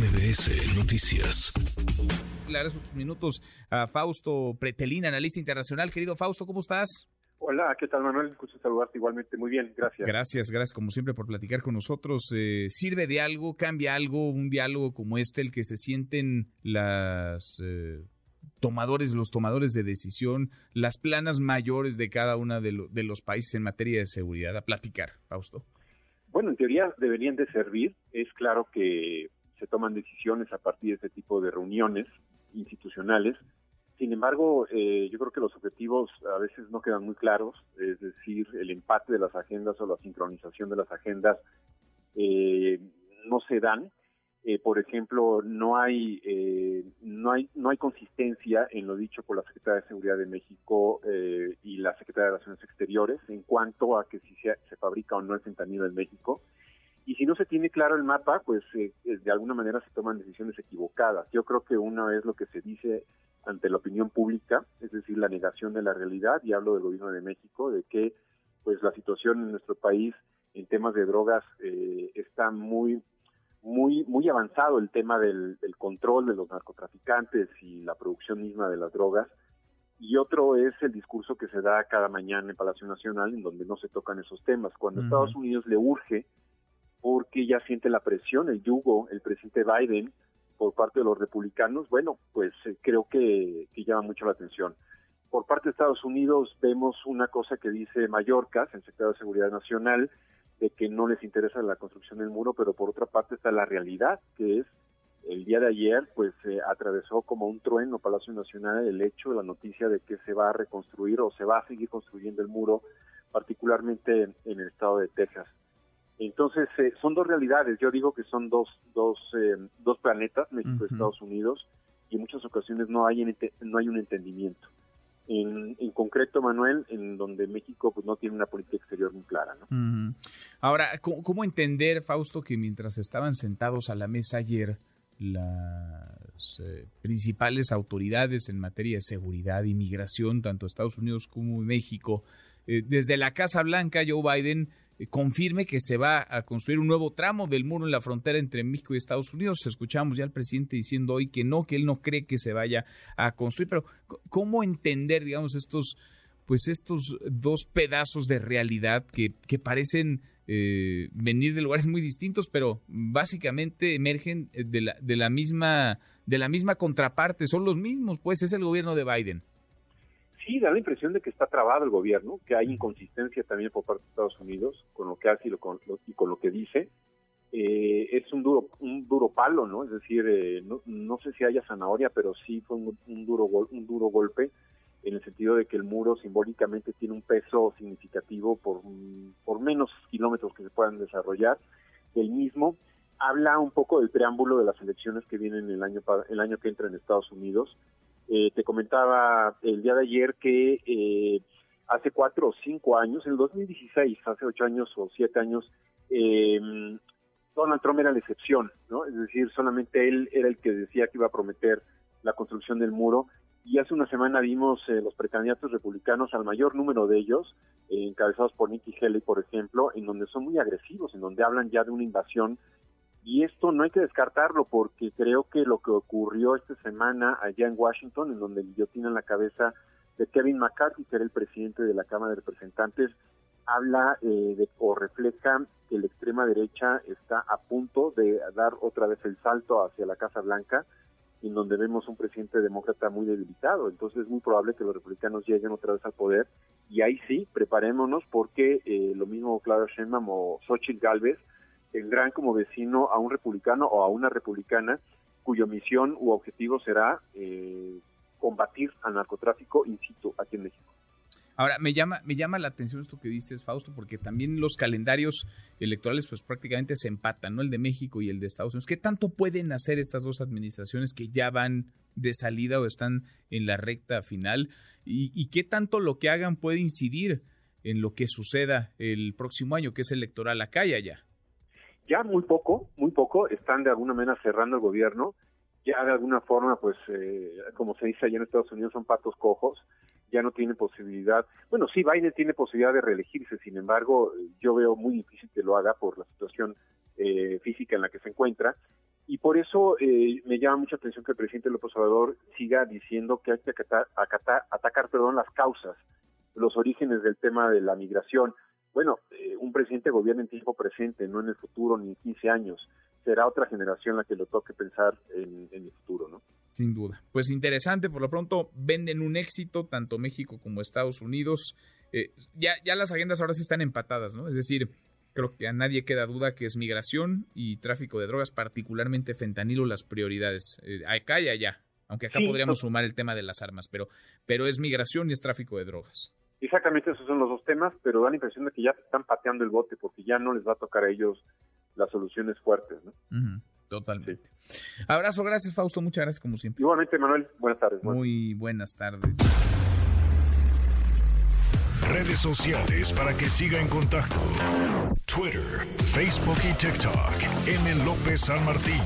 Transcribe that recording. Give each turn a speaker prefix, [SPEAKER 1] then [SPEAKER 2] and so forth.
[SPEAKER 1] MBS Noticias.
[SPEAKER 2] Le agradezco minutos a Fausto Pretelín, analista internacional. Querido Fausto, ¿cómo estás?
[SPEAKER 3] Hola, ¿qué tal Manuel? Gusto saludarte igualmente. Muy bien, gracias.
[SPEAKER 2] Gracias, gracias como siempre por platicar con nosotros. Eh, ¿Sirve de algo, cambia algo, un diálogo como este, el que se sienten las eh, tomadores, los tomadores de decisión, las planas mayores de cada uno de, de los países en materia de seguridad? A platicar, Fausto.
[SPEAKER 3] Bueno, en teoría deberían de servir. Es claro que se toman decisiones a partir de este tipo de reuniones institucionales. Sin embargo, eh, yo creo que los objetivos a veces no quedan muy claros, es decir, el empate de las agendas o la sincronización de las agendas eh, no se dan. Eh, por ejemplo, no hay, eh, no hay no hay consistencia en lo dicho por la Secretaría de Seguridad de México eh, y la Secretaría de Relaciones Exteriores en cuanto a que si se, se fabrica o no el fentanilo en México. Y si no se tiene claro el mapa, pues eh, de alguna manera se toman decisiones equivocadas. Yo creo que una es lo que se dice ante la opinión pública, es decir, la negación de la realidad, y hablo del gobierno de México, de que pues la situación en nuestro país en temas de drogas eh, está muy muy muy avanzado el tema del, del, control de los narcotraficantes y la producción misma de las drogas y otro es el discurso que se da cada mañana en Palacio Nacional en donde no se tocan esos temas cuando uh -huh. Estados Unidos le urge porque ya siente la presión el yugo el presidente Biden por parte de los republicanos bueno pues eh, creo que, llama mucho la atención por parte de Estados Unidos vemos una cosa que dice Mallorca el secretario de Seguridad Nacional de que no les interesa la construcción del muro, pero por otra parte está la realidad, que es el día de ayer, pues eh, atravesó como un trueno Palacio Nacional el hecho, la noticia de que se va a reconstruir o se va a seguir construyendo el muro, particularmente en, en el estado de Texas. Entonces, eh, son dos realidades, yo digo que son dos, dos, eh, dos planetas, México uh -huh. y Estados Unidos, y en muchas ocasiones no hay, no hay un entendimiento en, en, concreto, Manuel, en donde México pues no tiene una política exterior muy clara. ¿no?
[SPEAKER 2] Uh -huh. Ahora, ¿cómo, ¿cómo, entender, Fausto, que mientras estaban sentados a la mesa ayer las eh, principales autoridades en materia de seguridad y migración, tanto Estados Unidos como México, eh, desde la Casa Blanca, Joe Biden confirme que se va a construir un nuevo tramo del muro en la frontera entre México y Estados Unidos. Escuchamos ya al presidente diciendo hoy que no, que él no cree que se vaya a construir, pero ¿cómo entender, digamos, estos, pues estos dos pedazos de realidad que, que parecen eh, venir de lugares muy distintos, pero básicamente emergen de la, de la misma, de la misma contraparte, son los mismos, pues es el gobierno de Biden
[SPEAKER 3] sí da la impresión de que está trabado el gobierno, que hay inconsistencia también por parte de Estados Unidos con lo que hace y, lo, con, lo, y con lo que dice. Eh, es un duro un duro palo, ¿no? Es decir, eh, no, no, sé si haya zanahoria, pero sí fue un, un, duro un duro golpe en el sentido de que el muro simbólicamente tiene un peso significativo por, por menos kilómetros que se puedan desarrollar. El mismo habla un poco del preámbulo de las elecciones que vienen el año el año que entra en Estados Unidos eh, te comentaba el día de ayer que eh, hace cuatro o cinco años, en el 2016, hace ocho años o siete años, eh, Donald Trump era la excepción, ¿no? Es decir, solamente él era el que decía que iba a prometer la construcción del muro. Y hace una semana vimos eh, los precandidatos republicanos, al mayor número de ellos, eh, encabezados por Nikki Haley, por ejemplo, en donde son muy agresivos, en donde hablan ya de una invasión y esto no hay que descartarlo porque creo que lo que ocurrió esta semana allá en Washington, en donde guillotinan la cabeza de Kevin McCarthy, que era el presidente de la Cámara de Representantes, habla eh, de, o refleja que la extrema derecha está a punto de dar otra vez el salto hacia la Casa Blanca, en donde vemos un presidente demócrata muy debilitado. Entonces es muy probable que los republicanos lleguen otra vez al poder y ahí sí, preparémonos porque eh, lo mismo Clara Sheinbaum o Xochitl Galvez tendrán como vecino a un republicano o a una republicana cuya misión u objetivo será eh, combatir al narcotráfico in situ aquí en México.
[SPEAKER 2] Ahora, me llama, me llama la atención esto que dices, Fausto, porque también los calendarios electorales pues prácticamente se empatan, ¿no? El de México y el de Estados Unidos. ¿Qué tanto pueden hacer estas dos administraciones que ya van de salida o están en la recta final? ¿Y, y qué tanto lo que hagan puede incidir en lo que suceda el próximo año, que es electoral acá y allá?
[SPEAKER 3] Ya muy poco, muy poco, están de alguna manera cerrando el gobierno, ya de alguna forma, pues, eh, como se dice allá en Estados Unidos, son patos cojos, ya no tiene posibilidad, bueno, sí, Biden tiene posibilidad de reelegirse, sin embargo, yo veo muy difícil que lo haga por la situación eh, física en la que se encuentra, Y por eso eh, me llama mucha atención que el presidente López Obrador siga diciendo que hay que acatar, atacar perdón, las causas, los orígenes del tema de la migración. Bueno, eh, un presidente gobierna en tiempo presente, no en el futuro ni en 15 años. Será otra generación la que lo toque pensar en, el futuro, ¿no?
[SPEAKER 2] Sin duda. Pues interesante, por lo pronto venden un éxito, tanto México como Estados Unidos. Eh, ya, ya las agendas ahora sí están empatadas, ¿no? Es decir, creo que a nadie queda duda que es migración y tráfico de drogas, particularmente fentanilo, las prioridades. Eh, acá y allá. Aunque acá podríamos sumar el tema de las armas, pero, pero es migración y es tráfico de drogas.
[SPEAKER 3] Exactamente, esos son los dos temas, pero da la impresión de que ya están pateando el bote porque ya no les va a tocar a ellos las soluciones fuertes. ¿no?
[SPEAKER 2] totalmente. Abrazo, gracias Fausto, muchas gracias como siempre.
[SPEAKER 3] Igualmente, Manuel, buenas tardes.
[SPEAKER 2] Muy buenas tardes.
[SPEAKER 1] Redes sociales para que siga en contacto: Twitter, Facebook y TikTok. M. López San Martín.